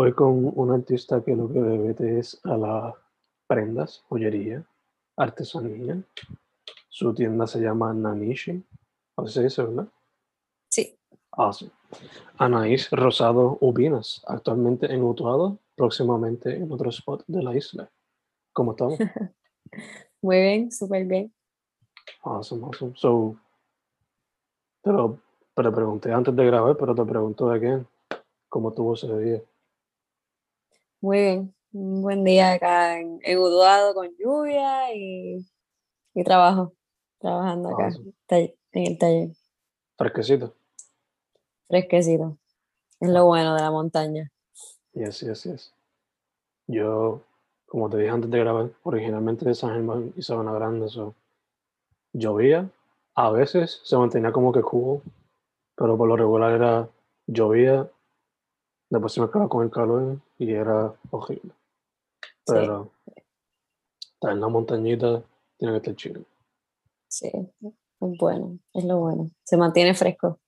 Hoy con un artista que lo que debe es a las prendas, joyería, artesanía. Su tienda se llama Nanishi. Así se dice, ¿verdad? Sí. Awesome. Anaís Rosado Ubinas, actualmente en Utuado, próximamente en otro spot de la isla. ¿Cómo estamos? Muy bien, súper bien. Awesome, awesome. So, te lo, te lo pregunté antes de grabar, pero te pregunto de qué. ¿Cómo tuvo ese día? Muy bien. Un buen día acá en, en Utuado con lluvia y, y trabajo. Trabajando acá en el taller. Fresquecito. Fresquecito. Es lo bueno de la montaña. Yes, yes, yes. Yo, como te dije antes de grabar, originalmente de San Germán y Sabana Grande, so, llovía, a veces se mantenía como que cool, pero por lo regular era llovía, después se mezclaba con el calor y era horrible. Sí. Pero estar en la montañita tiene que estar chido. Sí, es bueno, es lo bueno. Se mantiene fresco.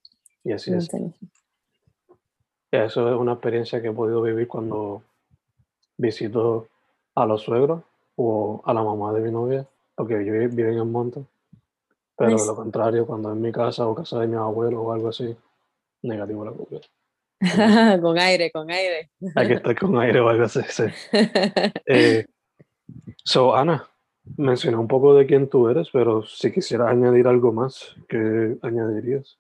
Y así es. fresco. Eso es una experiencia que he podido vivir cuando visito a los suegros o a la mamá de mi novia, porque ellos viven en monte. Pero lo contrario, cuando en mi casa o casa de mi abuelo o algo así, negativo la copia. con aire, con aire. Hay que estar con aire o algo así. sí. Eh, so, Ana, mencioné un poco de quién tú eres, pero si quisieras añadir algo más, ¿qué añadirías?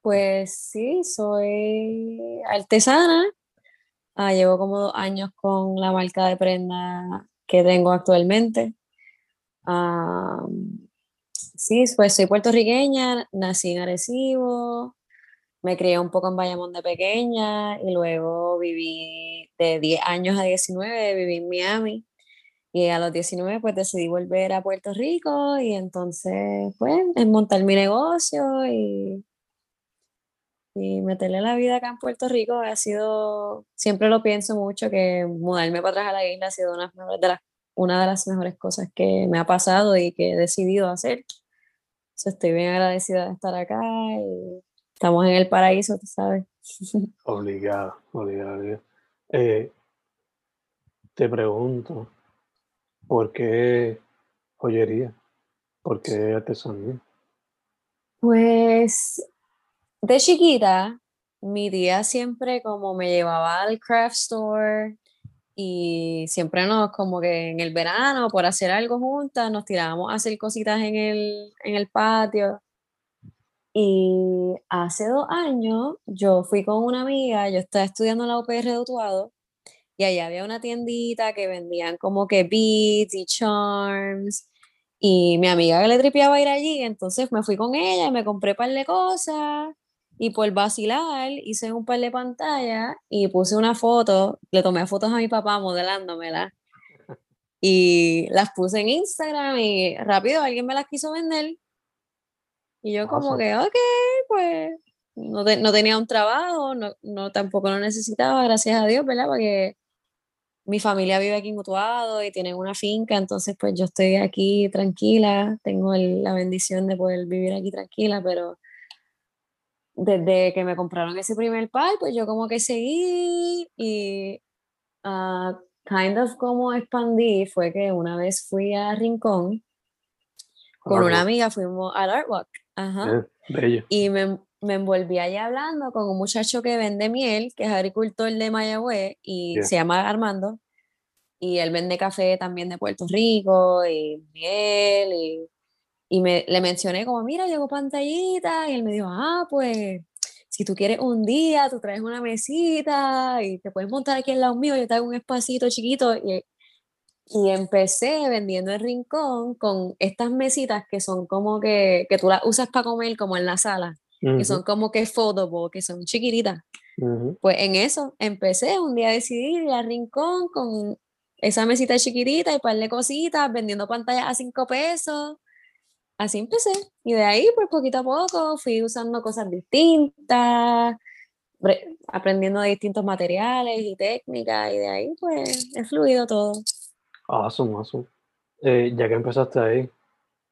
Pues sí, soy artesana. Ah, llevo como dos años con la marca de prenda que tengo actualmente. Ah, sí, pues soy puertorriqueña, nací en Arecibo, me crié un poco en Bayamón de pequeña y luego viví de 10 años a 19, viví en Miami. Y a los 19 pues decidí volver a Puerto Rico y entonces pues es montar mi negocio y y meterle la vida acá en Puerto Rico ha sido, siempre lo pienso mucho, que mudarme para atrás a la isla ha sido una de, las, una de las mejores cosas que me ha pasado y que he decidido hacer. Estoy bien agradecida de estar acá y estamos en el paraíso, tú sabes. Obligado, obligado. obligado. Eh, te pregunto, ¿por qué joyería? ¿Por qué artesanía? Pues de chiquita, mi tía siempre como me llevaba al craft store y siempre nos como que en el verano por hacer algo juntas nos tirábamos a hacer cositas en el, en el patio. Y hace dos años yo fui con una amiga, yo estaba estudiando en la UPR de Utuado y allá había una tiendita que vendían como que beads y charms y mi amiga que le tripeaba ir allí, entonces me fui con ella y me compré un par de cosas y por vacilar hice un par de pantallas y puse una foto, le tomé fotos a mi papá modelándomela y las puse en Instagram y rápido alguien me las quiso vender y yo como que, ok, pues no, te- no tenía un trabajo, no, no tampoco lo necesitaba, gracias a Dios, ¿verdad? Porque mi familia vive aquí en Utuado y tienen una finca, entonces pues yo estoy aquí tranquila, tengo la bendición de poder vivir aquí tranquila, pero desde que me compraron ese primer pal, pues yo como que seguí y uh, kind of como expandí fue que una vez fui a Rincón con una amiga, fuimos al Art Walk, ajá, bello. y me, me envolví allá hablando con un muchacho que vende miel, que es agricultor de Mayagüez y se llama Armando. Y él vende café también de Puerto Rico y miel. Y, y me, le mencioné como, mira, llegó pantallita. Y él me dijo, ah, pues si tú quieres un día, tú traes una mesita y te puedes montar aquí al lado mío, yo te hago un espacito chiquito. Y, y empecé vendiendo el rincón con estas mesitas que son como que, que tú las usas para comer como en la sala que son como que foldable, que son chiquititas. Pues en eso empecé, un día decidí ir al rincón con esa mesita chiquitita y par de cositas, vendiendo pantallas a cinco pesos. Así empecé. Y de ahí, pues poquito a poco, fui usando cosas distintas, aprendiendo de distintos materiales y técnicas, y de ahí, pues, he fluido todo. Awesome, awesome. Eh, ya que empezaste ahí,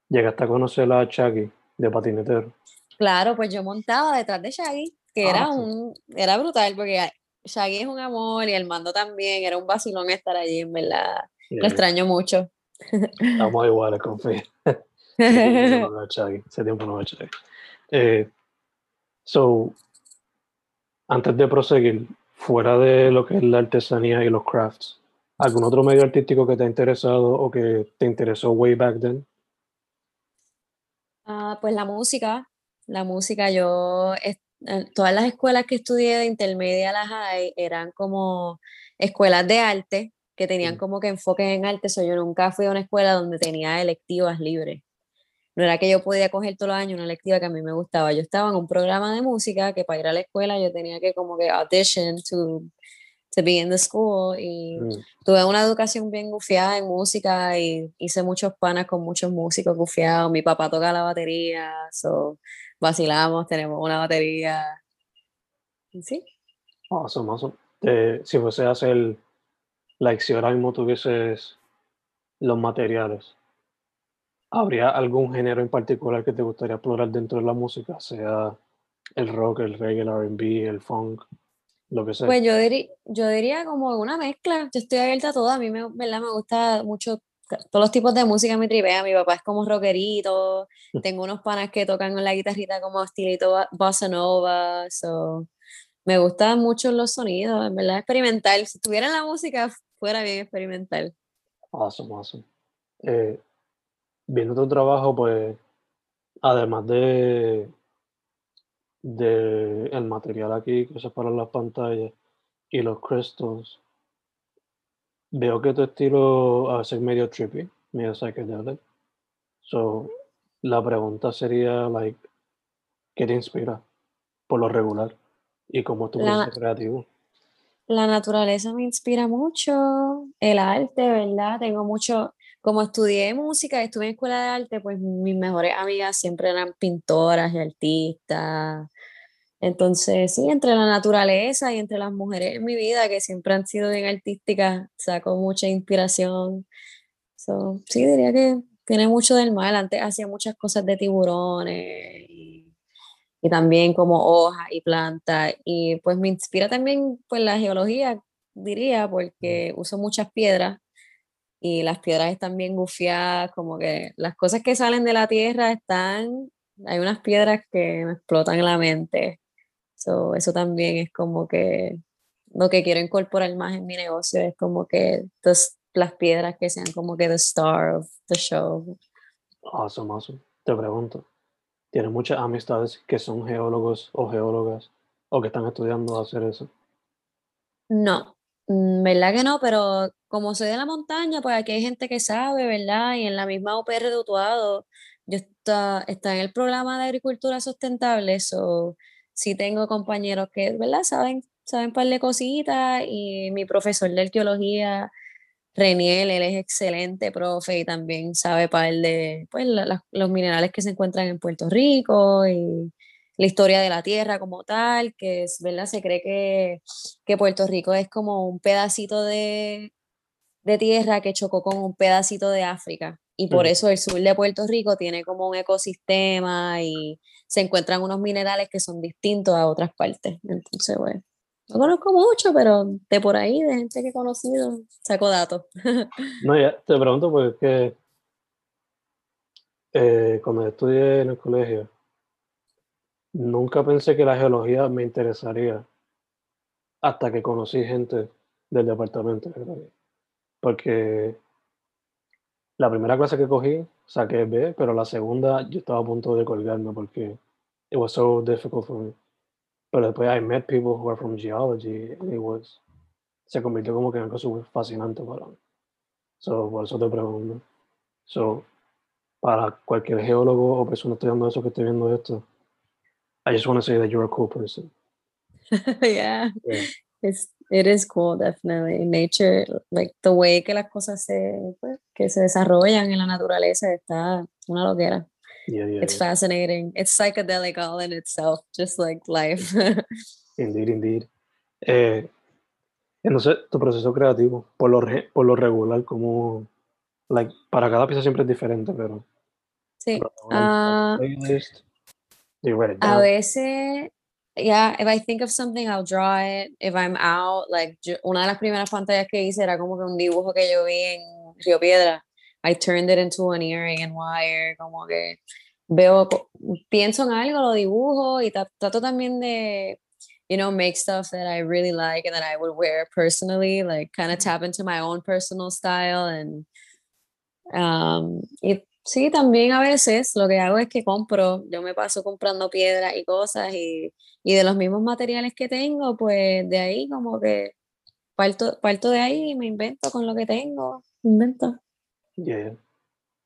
llegaste a conocer a Chucky de patinetero. Claro, pues yo montaba detrás de Shaggy, que era ah, un, era brutal, porque Shaggy es un amor y el mando también, era un vacilón estar allí, en verdad. Lo extraño mucho. Estamos iguales, confío. Ese tiempo no Shaggy. Eh, so, antes de proseguir, fuera de lo que es la artesanía y los crafts, ¿algún otro medio artístico que te ha interesado o que te interesó way back then? Ah, pues la música, la música, yo, todas las escuelas que estudié de intermedia a la high eran como escuelas de arte que tenían como que enfoques en arte, so yo nunca fui a una escuela donde tenía electivas libres. No era que yo podía coger todos los años una electiva que a mí me gustaba. Yo estaba en un programa de música que para ir a la escuela yo tenía que como que audition to to be in the school y mm. tuve una educación bien gufiada en música y hice muchos panas con muchos músicos gufiados. Mi papá toca la batería, so vacilamos, tenemos una batería. Sí. Awesome, awesome. Eh, si fuese a hacer, like, si ahora mismo tuvieses los materiales, ¿habría algún género en particular que te gustaría explorar dentro de la música? Sea el rock, el reggae, el RB, el funk. Pues yo, yo diría como una mezcla. Yo estoy abierta a todo. A mí me, me gusta mucho todos los tipos de música me tripea. Mi papá es como rockerito. Tengo unos panas que tocan la guitarrita como estilito bossa nova. So, me gustan mucho los sonidos, en verdad, experimental. Si estuviera en la música, fuera bien experimental. Awesome, awesome. Eh, viendo tu trabajo, pues, además de de el material aquí que se para las pantallas y los crystals, veo que tu estilo a veces medio trippy, medio psychedelic. So, la pregunta sería, like, ¿qué te inspira por lo regular? ¿Y cómo es tu proceso creativo? La naturaleza me inspira mucho, el arte, ¿verdad? Tengo mucho, como estudié música y estuve en escuela de arte, pues mis mejores amigas siempre eran pintoras y artistas. Entonces, sí, entre la naturaleza y entre las mujeres en mi vida, que siempre han sido bien artísticas, saco mucha inspiración. sí, diría que tiene mucho del mal. Antes hacía muchas cosas de tiburones y, y también como hojas y plantas. Y pues me inspira también pues la geología, diría, porque uso muchas piedras y las piedras están bien gufiadas, como que las cosas que salen de la tierra están, hay unas piedras que me explotan la mente. So, eso también es como que lo que quiero incorporar más en mi negocio, es como que las piedras que sean como que the star of the show. Awesome, awesome. Te pregunto, ¿tienes muchas amistades que son geólogos o geólogas o que están estudiando hacer eso? No, mm, ¿verdad que no? Pero como soy de la montaña, pues aquí hay gente que sabe, ¿verdad? Y en la misma UPR de Utuado, yo está, está en el programa de agricultura sustentable, so sí tengo compañeros que, ¿verdad? Saben, saben un par de cositas y mi profesor de arqueología, Reniel, él es excelente profe y también sabe par de, pues, los minerales que se encuentran en Puerto Rico y la historia de la tierra como tal, que ¿verdad? Se cree que, que Puerto Rico es como un pedacito de de tierra que chocó con un pedacito de África. Y por eso el sur de Puerto Rico tiene como un ecosistema y se encuentran unos minerales que son distintos a otras partes. Entonces, bueno, no conozco mucho, pero de por ahí, de gente que he conocido, saco datos. no, ya te pregunto porque eh, cuando estudié en el colegio, nunca pensé que la geología me interesaría hasta que conocí gente del departamento. Porque la primera clase que cogí saqué B, pero la segunda yo estaba a punto de colgarme porque it was so difficult for me. Pero después I met people who are from geology and it was, se convirtió como que en algo súper fascinante para mí. So, por eso te pregunto. So, para cualquier geólogo o persona estudiando eso que esté viendo esto, I just want to say that you're a cool person. yeah. yeah. It's, it is cool, definitely. Nature, like the way que las cosas se, pues, que se desarrollan en la naturaleza está una loquera. Yeah, yeah, it's fascinating. It's psychedelic all in itself, just like life. indeed, indeed. Eh, entonces, tu proceso creativo, por lo, re, por lo regular, como, like, para cada pieza siempre es diferente, pero. Sí. Uh, playlist, a veces, yeah, if I think of something, I'll draw it. If I'm out, like, yo, una de las primeras pantallas que hice era como que un dibujo que yo vi en Río Piedra I turned it into an earring and wire, como que veo, pienso en algo, lo dibujo y trato también de, you know, make stuff that I really like and that I would wear personally, like kind of tap into my own personal style and um, y sí, también a veces lo que hago es que compro, yo me paso comprando piedras y cosas y, y de los mismos materiales que tengo, pues de ahí como que parto, parto de ahí y me invento con lo que tengo, invento. Yeah.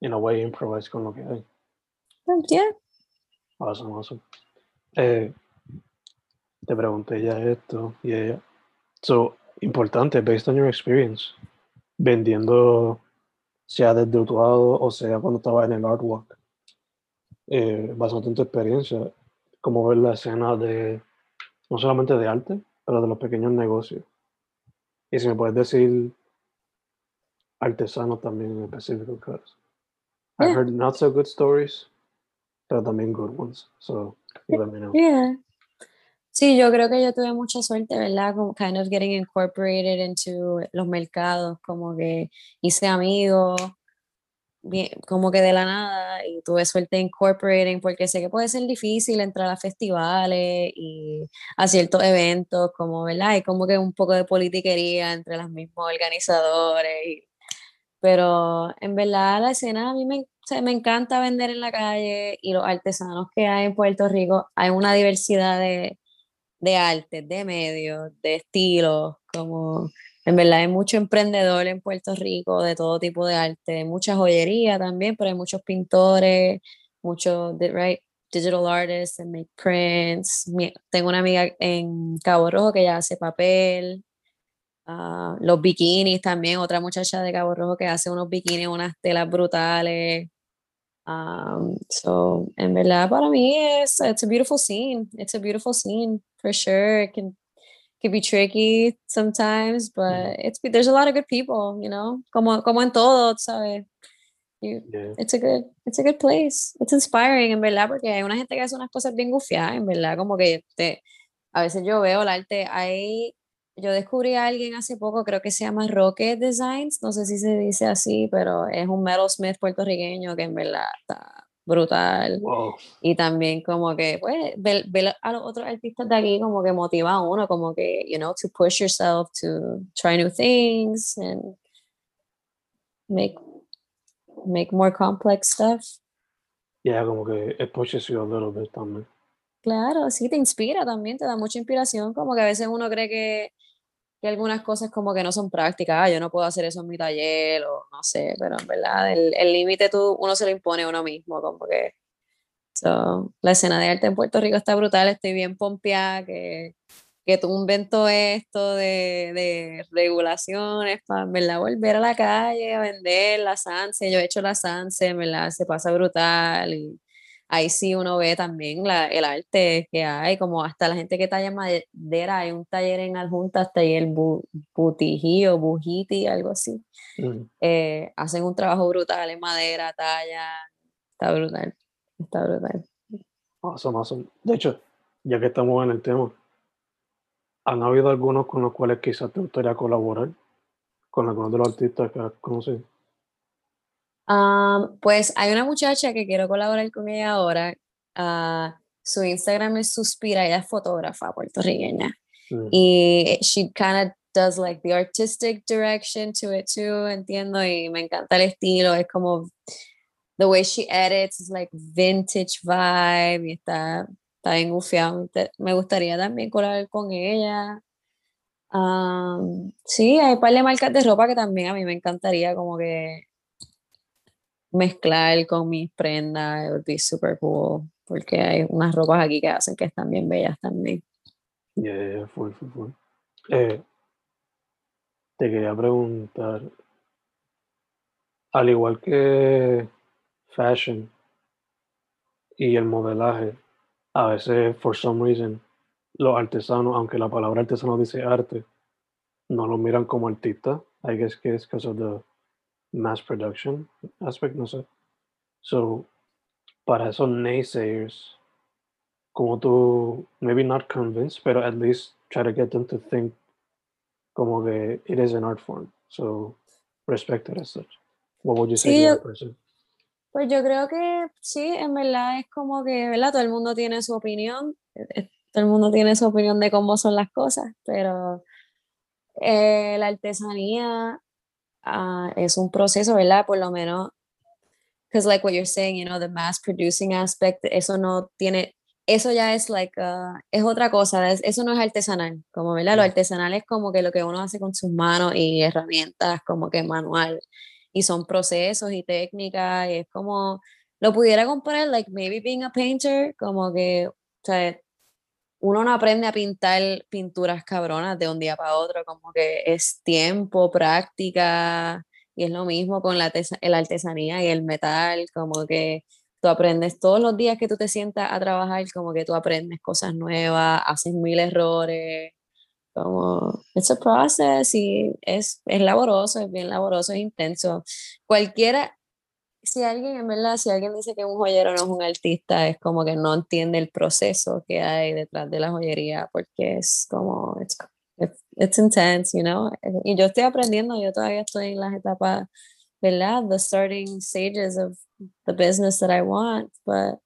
In a way, improvise con lo que hay. Yeah. Awesome, awesome. Eh, te pregunté ya esto y ella. So, importante, based on your experience, vendiendo, sea desde Utuado o sea cuando estaba en el artwork, eh, basado en tu experiencia, como ver la escena de, no solamente de arte, pero de los pequeños negocios. Y si me puedes decir artesanos también en específico, because. I've heard not so good stories, pero también good ones. So let me know. Yeah. Sí, yo creo que yo tuve mucha suerte, ¿verdad? Como kind of getting incorporated into los mercados, como que hice amigos, como que de la nada, y tuve suerte incorporating, porque sé que puede ser difícil entrar a festivales y a ciertos eventos, como, ¿verdad? Y como que un poco de politiquería entre los mismos organizadores y pero en verdad la escena a mí me, me encanta vender en la calle y los artesanos que hay en Puerto Rico, hay una diversidad de, de artes, de medios, de estilos, como en verdad hay mucho emprendedor en Puerto Rico de todo tipo de arte, mucha joyería también, pero hay muchos pintores, muchos right, digital artists and make prints. Tengo una amiga en Cabo Rojo que ya hace papel, Ah, los bikinis también, otra muchacha de Cabo Rojo que hace unos bikinis, unas telas brutales. Um, so, en verdad, para mí es it's a beautiful scene. It's a beautiful scene for sure. It can, can be tricky sometimes, but it's there's a lot of good people, you know, como, como en todo, ¿sabes? You, It's a good, it's a good place. It's inspiring, en verdad, porque hay una gente que hace unas cosas bien gufiadas, en verdad, como que te, a veces yo veo el arte, hay yo descubrí a alguien hace poco, creo que se llama Rocket Designs, no sé si se dice así, pero es un metalsmith puertorriqueño que en verdad está brutal. Y también como que, pues, ver, a los otros artistas de aquí como que motiva a uno, como que, you know, to push yourself to try new things and make, make more complex stuff. Yeah, como que it pushes you a little bit también. Claro, sí, te inspira también, te da mucha inspiración, como que a veces uno cree que que algunas cosas como que no son prácticas, ah, yo no puedo hacer eso en mi taller o no sé, pero en verdad el límite tú uno se lo impone a uno mismo, como que la escena de arte en Puerto Rico está brutal, estoy bien pompeada que, que tú invento esto de, de regulaciones para ¿verdad? volver a la calle a vender la Sanse, yo he hecho la Sanse, ¿verdad? se pasa brutal y ahí sí uno ve también la, el arte que hay, como hasta la gente que talla madera, hay un taller en Adjunta, hasta ahí el bu, Butijí o Bujiti, algo así. Mm. Eh, hacen un trabajo brutal en madera, talla, está brutal, está brutal. Awesome, awesome. De hecho, ya que estamos en el tema, ¿han habido algunos con los cuales quizás te gustaría colaborar? Con algunos de los artistas que has conocido. Um, pues hay una muchacha que quiero colaborar con ella ahora. ah, su Instagram es Suspira, ella es fotógrafa puertorriqueña. Mm. Y she kind of does like the artistic direction to it too, entiendo, y me encanta el estilo, es como the way she edits is like vintage vibe y está, está bien gufiado. Me gustaría también colaborar con ella. Um, sí, hay un par de marcas de ropa que también a mí me encantaría como que mezclar con mis prendas, it would be super cool, porque hay unas ropas aquí que hacen que están bien bellas también. Yeah, full, full, full. Eh, te quería preguntar, al igual que fashion y el modelaje, a veces, for some reason, los artesanos, aunque la palabra artesano dice arte, no lo miran como artista. I guess que es because of the mass production aspect, no sé. So, para esos naysayers, como tú, maybe not convinced, pero at least try to get them to think como que it is an art form. So, respect it as such. What would you say Sí, to that person? Pues yo creo que sí, en verdad es como que, ¿verdad? Todo el mundo tiene su opinión, eh, eh, todo el mundo tiene su opinión de cómo son las cosas, pero eh, la artesanía ah, es un proceso, ¿verdad? Por lo menos, because like what you're saying, you know, the mass producing aspect, eso no tiene, eso ya es like, ah, es otra cosa, es- eso no es artesanal, como, ¿verdad? Lo artesanal es como que lo que uno hace con sus manos y herramientas, como que manual y son procesos y técnicas, y es como, lo pudiera comparar, like maybe being a painter, como que, o sea, uno no aprende a pintar pinturas cabronas de un día para otro, como que es tiempo, práctica, y es lo mismo con la, la artesanía y el metal, como que tú aprendes todos los días que tú te sientas a trabajar, como que tú aprendes cosas nuevas, haces mil errores, como, it's a process y es, es laboroso, es bien laboroso, es intenso. Cualquiera, si alguien, en verdad, si alguien dice que un joyero no es un artista, es como que no entiende el proceso que hay detrás de la joyería, porque es como, it's, it's, intense, you know. Y yo estoy aprendiendo, yo todavía estoy en las etapas, ¿verdad? The starting stages of the business that I want, but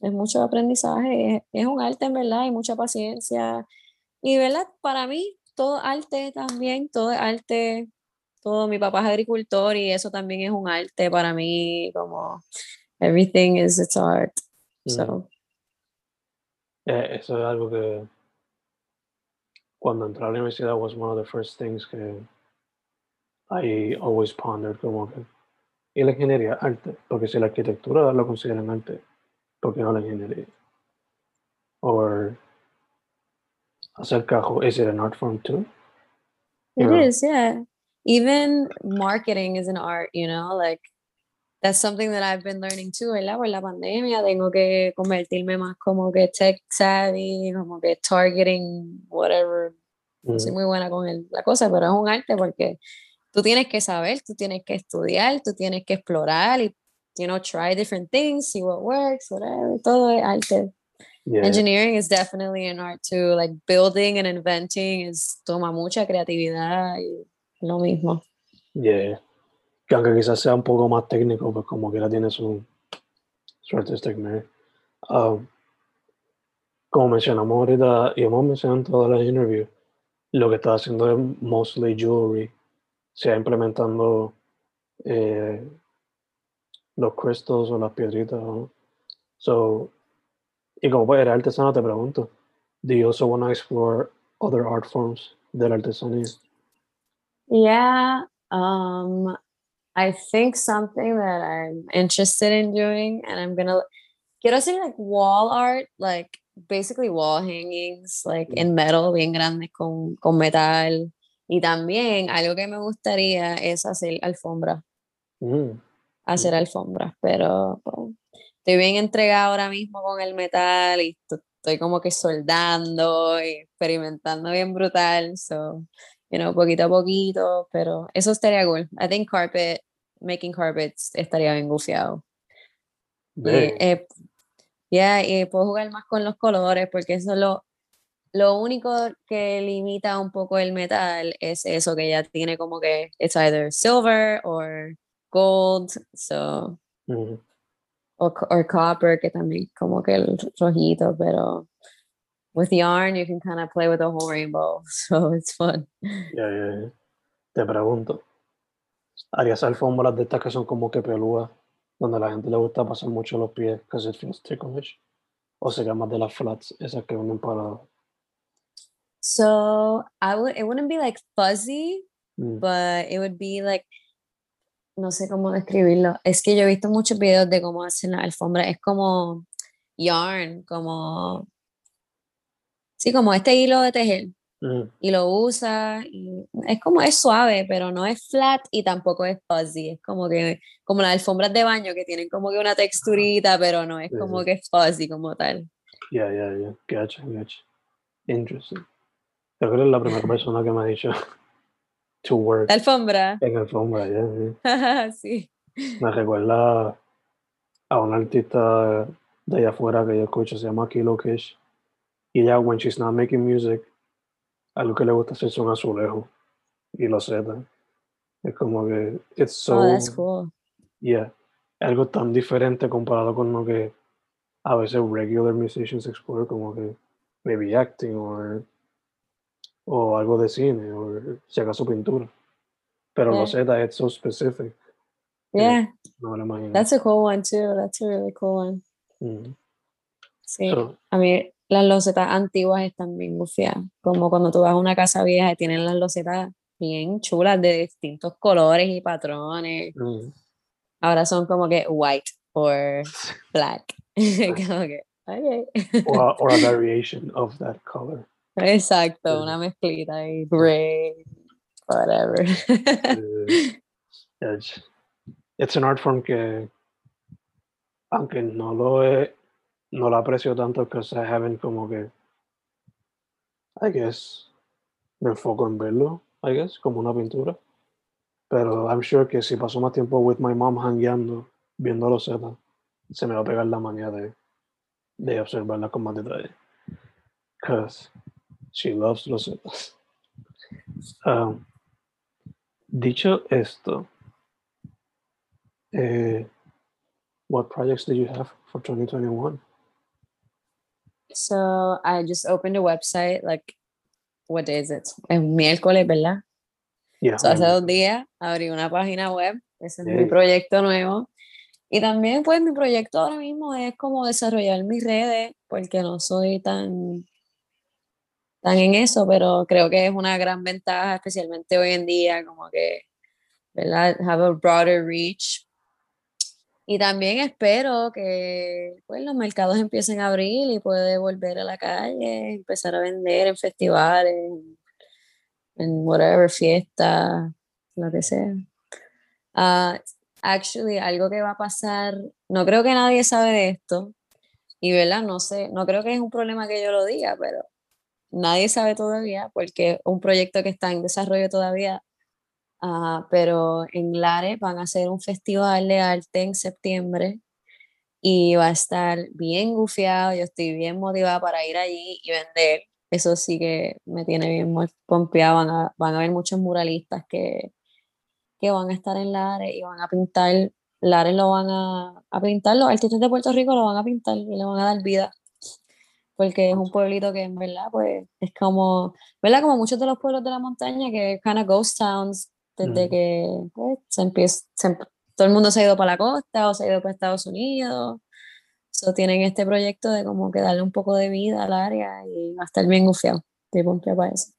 es mucho aprendizaje, es, es un arte en verdad, y mucha paciencia. Y verdad, para mí, todo arte también, todo arte, todo, mi papá es agricultor y eso también es un arte para mí, como everything is its art. Mm. So, Eh, eso es algo que cuando entré a la universidad was one of the first things que I always pondered como que y la ingeniería arte porque si la arquitectura lo consideran arte ¿por qué no la ingeniería? or hacer cajo is it an art form too? It Yeah. is, yeah. Even marketing is an art, you know, like that's something that I've been learning too, ¿verdad? Por la pandemia tengo que convertirme más como que tech savvy, como que targeting, whatever. No soy Mm, muy buena con el- la cosa, pero es un arte porque tú tienes que saber, tú tienes que estudiar, tú tienes que explorar y, you know, try different things, see what works, whatever. Todo es arte. yeah. Engineering is definitely an art too. Like building and inventing is toma mucha creatividad y lo mismo. Yeah. Que aunque quizás sea un poco más técnico, pues como que la tiene su, su artistic merit. Um, como mencionamos ahorita, y hemos mencionado en todas las interviews, lo que está haciendo es mostly jewelry, sea implementando eh, los crystals o las piedritas. So, y como pues eres artesano, te pregunto, do you also want to explore other art forms de la artesanía? Yeah, um, I think something that I'm interested in doing, and I'm gonna quiero hacer like wall art, like basically wall hangings, like in metal, bien grandes con, con metal. Y también algo que me gustaría es hacer alfombras, Mm, hacer alfombras, pero pues, estoy bien entregada ahora mismo con el metal y esto- estoy como que soldando y experimentando bien brutal. So, you know, poquito a poquito, pero eso estaría cool. I think carpet, making carpets estaría bien gufiado. Ve, eh, yeah, y puedo jugar más con los colores porque eso es lo, lo único que limita un poco el metal es eso que ya tiene como que it's either silver or gold, so ujú, o, co- or copper, que también como que el rojito, pero with yarn you can kind of play with the whole rainbow, so it's fun. ya, ya, ya. Te pregunto, ¿harías alfombras de estas que son como que pelúas, donde a la gente le gusta pasar mucho los pies, because it feels ticklish? ¿O sería más de las flats, esas que venden para... So I would it wouldn't be like fuzzy, Mm, but it would be like no sé cómo describirlo. Es que yo he visto muchos videos de cómo hacen la alfombra. Es como yarn, como sí, como este hilo de tejer. mm, Y lo usa y es como es suave, pero no es flat y tampoco es fuzzy. Es como que como las alfombras de baño que tienen como que una texturita, pero no es como que es fuzzy como tal. Ya, ya, ya. Gotcha, gotcha. Interesting. Creo que eres la primera persona que me ha dicho to work La alfombra. en alfombra, ya, sí. Me recuerda a una artista de allá afuera que yo escucho, se llama Kilo Kish. Y ella, when she's not making music, algo que le gusta hacer son azulejos y los Z. Es como que, it's so, Oh, that's cool. yeah, algo tan diferente comparado con lo que a veces regular musicians explore, como que maybe acting or, o algo de cine, o si acaso pintura. Pero los Yeah. Z, it's so specific. Yeah, No lo that's a cool one too. That's a really cool one. Mm. Sí. So, A mí las losetas antiguas están bien gufiadas. Como cuando tú vas a una casa vieja y tienen las losetas bien chulas de distintos colores y patrones. mm, Ahora son como que white or black. como que, ok. or, or a variation of that color. Exacto, una mezclita y gray, whatever. It's, it's an art form que, aunque no lo he, no lo aprecio tanto, because I haven't como que, I guess, me enfoco en verlo, I guess, como una pintura. Pero I'm sure que si paso más tiempo with my mom hangueando, viendo los Z, se me va a pegar la manía de, de observarla con más detalle. Because she loves los. Um, dicho esto, eh, what projects do you have for 2021? So I just opened a website, like, what day is it? Es miércoles, ¿verdad? Yeah, So, hace dos días abrí una página web, ese es mi proyecto nuevo. Y también, pues, mi proyecto ahora mismo es como desarrollar mis redes, porque no soy tan, tan en eso, pero creo que es una gran ventaja, especialmente hoy en día, como que, ¿verdad? Have a broader reach. Y también espero que pues, los mercados empiecen a abrir y puede volver a la calle, empezar a vender en festivales, en, whatever, fiesta, lo que sea. Ah, actually, algo que va a pasar, no creo que nadie sabe de esto, y verdad, no sé, no creo que es un problema que yo lo diga, pero nadie sabe todavía porque un proyecto que está en desarrollo todavía. Ah, pero en Lares van a hacer un festival de arte en septiembre y va a estar bien gufiado. Yo estoy bien motivada para ir allí y vender. Eso sí que me tiene bien pompeada. Van a, van a haber muchos muralistas que, que van a estar en Lares y van a pintar. Lares lo van a, a pintar, los artistas de Puerto Rico lo van a pintar y le van a dar vida. Porque es un pueblito que en verdad, pues, es como, ¿verdad? Como muchos de los pueblos de la montaña, que kind of ghost towns, desde Mm. que pues, se empieza, se em- todo el mundo se ha ido para la costa o se ha ido para Estados Unidos. So, tienen este proyecto de como que darle un poco de vida al área y va a estar bien gufiado. Estoy pompeada para eso.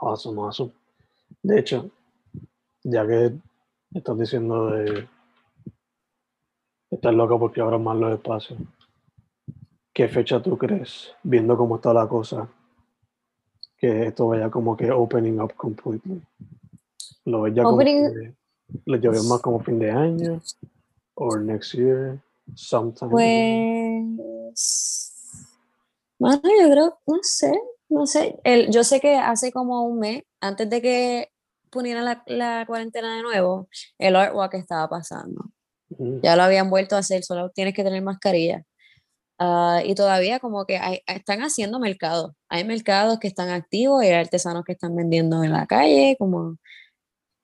Awesome, awesome. De hecho, ya que estás diciendo de estás loca porque abran más los espacios, ¿qué fecha tú crees, viendo cómo está la cosa, que esto vaya como que opening up completely? ¿Lo ves ya Opening- como que, lo ves más como fin de año o next year? Sometime. Pues, bueno, yo creo, no sé, no sé. El, yo sé que hace como un mes, antes de que pusieran la, la cuarentena de nuevo, el artwork estaba pasando. Mm, Ya lo habían vuelto a hacer, solo tienes que tener mascarilla. Ah, y todavía como que hay- están haciendo mercados. Hay mercados que están activos y hay artesanos que están vendiendo en la calle, como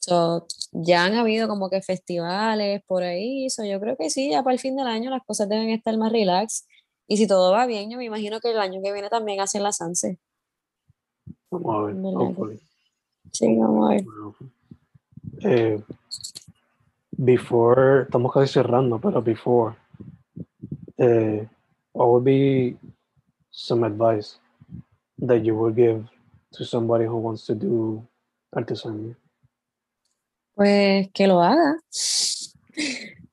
so, ya han habido como que festivales por ahí. so, yo creo que sí, ya para el fin del año las cosas deben estar más relax. Y si todo va bien, yo me imagino que el año que viene también hacen la Sanse. Vamos a ver, hopefully. Sí, vamos a ver. Eh, before, estamos casi cerrando, pero before, eh, what would be some advice that you would give to somebody who wants to do artesanía? Pues que lo haga.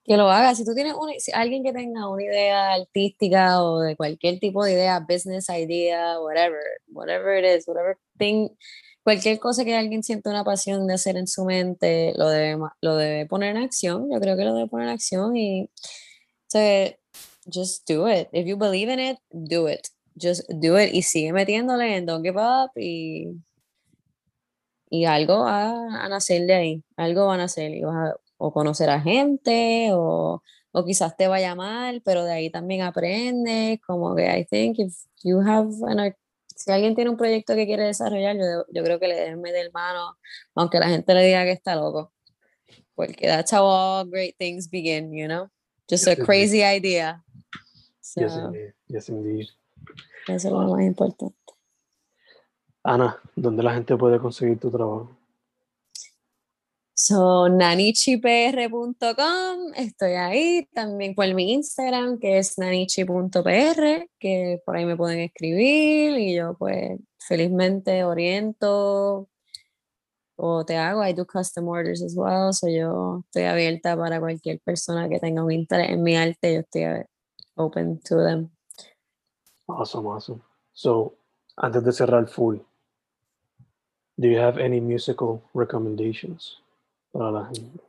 Que lo haga. Si tú tienes una, si alguien que tenga una idea artística o de cualquier tipo de idea, business idea, whatever, whatever it is, whatever thing, cualquier cosa que alguien sienta una pasión de hacer en su mente, lo debe, lo debe poner en acción. Yo creo que lo debe poner en acción y so, just do it. If you believe in it, do it. Just do it y sigue metiéndole en Don't Give Up y y algo va a nacer de ahí, algo va a nacer y vas a o conocer a gente o, o quizás te vaya mal, pero de ahí también aprendes, como que I think if you have an si alguien tiene un proyecto que quiere desarrollar, yo, yo creo que le deben meter mano, aunque la gente le diga que está loco, porque that's how all great things begin, you know, just a Yes, indeed. crazy idea. So, Yes, indeed. Yes, indeed. eso es lo más importante. Ana, ¿dónde la gente puede conseguir tu trabajo? So, nanichipr.com, estoy ahí, también por mi Instagram, que es nanichi.pr, que por ahí me pueden escribir y yo pues felizmente oriento o te hago, I do custom orders as well, so yo estoy abierta para cualquier persona que tenga un interés en mi arte, yo estoy open to them. Awesome, awesome. So, antes de cerrar full, do you have any musical recommendations para la gente?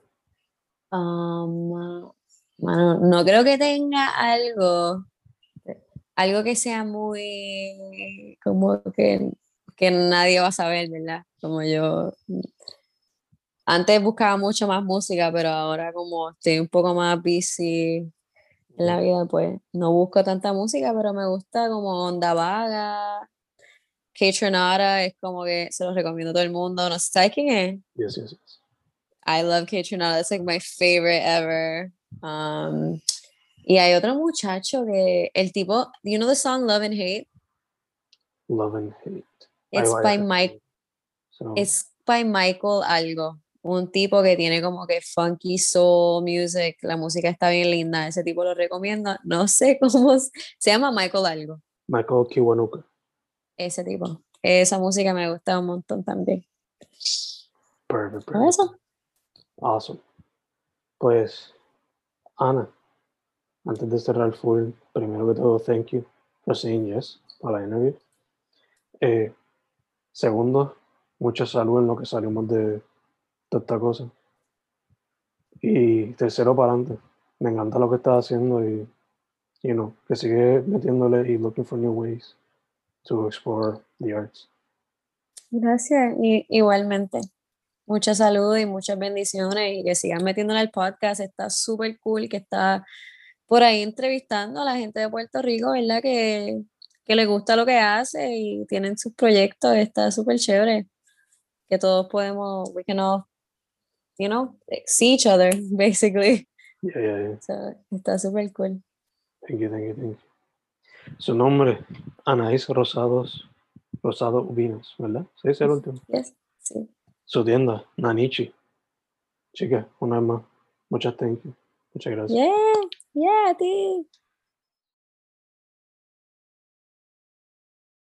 Um, no creo que tenga algo, algo que sea muy, como que, que nadie va a saber, ¿verdad? Como yo, antes buscaba mucho más música, pero ahora como estoy un poco más busy en la vida, pues no busco tanta música, pero me gusta como Onda Vaga, K-Tronada, es como que se los recomiendo a todo el mundo, no ¿sabes quién es? Yes, yes, yes. I love Kate Tronada. It's like my favorite ever. Um, y hay otro muchacho que el tipo, you know the song Love and Hate? Love and Hate. It's by ese. Mike. So, It's by Michael algo. Un tipo que tiene como que funky soul music. La música está bien linda. Ese tipo lo recomiendo. No sé cómo se llama Michael algo. Michael Kiwanuka. Ese tipo. Esa música me gusta un montón también. Perfect, perfect. eso. Awesome. Pues, Ana, antes de cerrar full, primero que todo, thank you for saying yes a la interview. Eh, segundo, mucha salud en lo que salimos de toda esta cosa. Y tercero, para adelante. Me encanta lo que estás haciendo y, you know, que sigue metiéndole y looking for new ways to explore the arts. Gracias. Y, igualmente. Mucha salud y muchas bendiciones y que sigan metiéndole al podcast. Está súper cool que está por ahí entrevistando a la gente de Puerto Rico, ¿verdad? Que, que le gusta lo que hace y tienen sus proyectos. Está súper chévere. Que todos podemos, we can all, you know, see each other, basically. Yeah, yeah, yeah. So, está súper cool. Thank you, thank you, thank you. Su nombre, Anaís Rosados, Rosado Ubinas, ¿verdad? Sí, es el último. Yes, sí. Su tienda, Nanichi. Chica, una vez más. Muchas thank you. Muchas gracias. Yeah, yeah, a ti.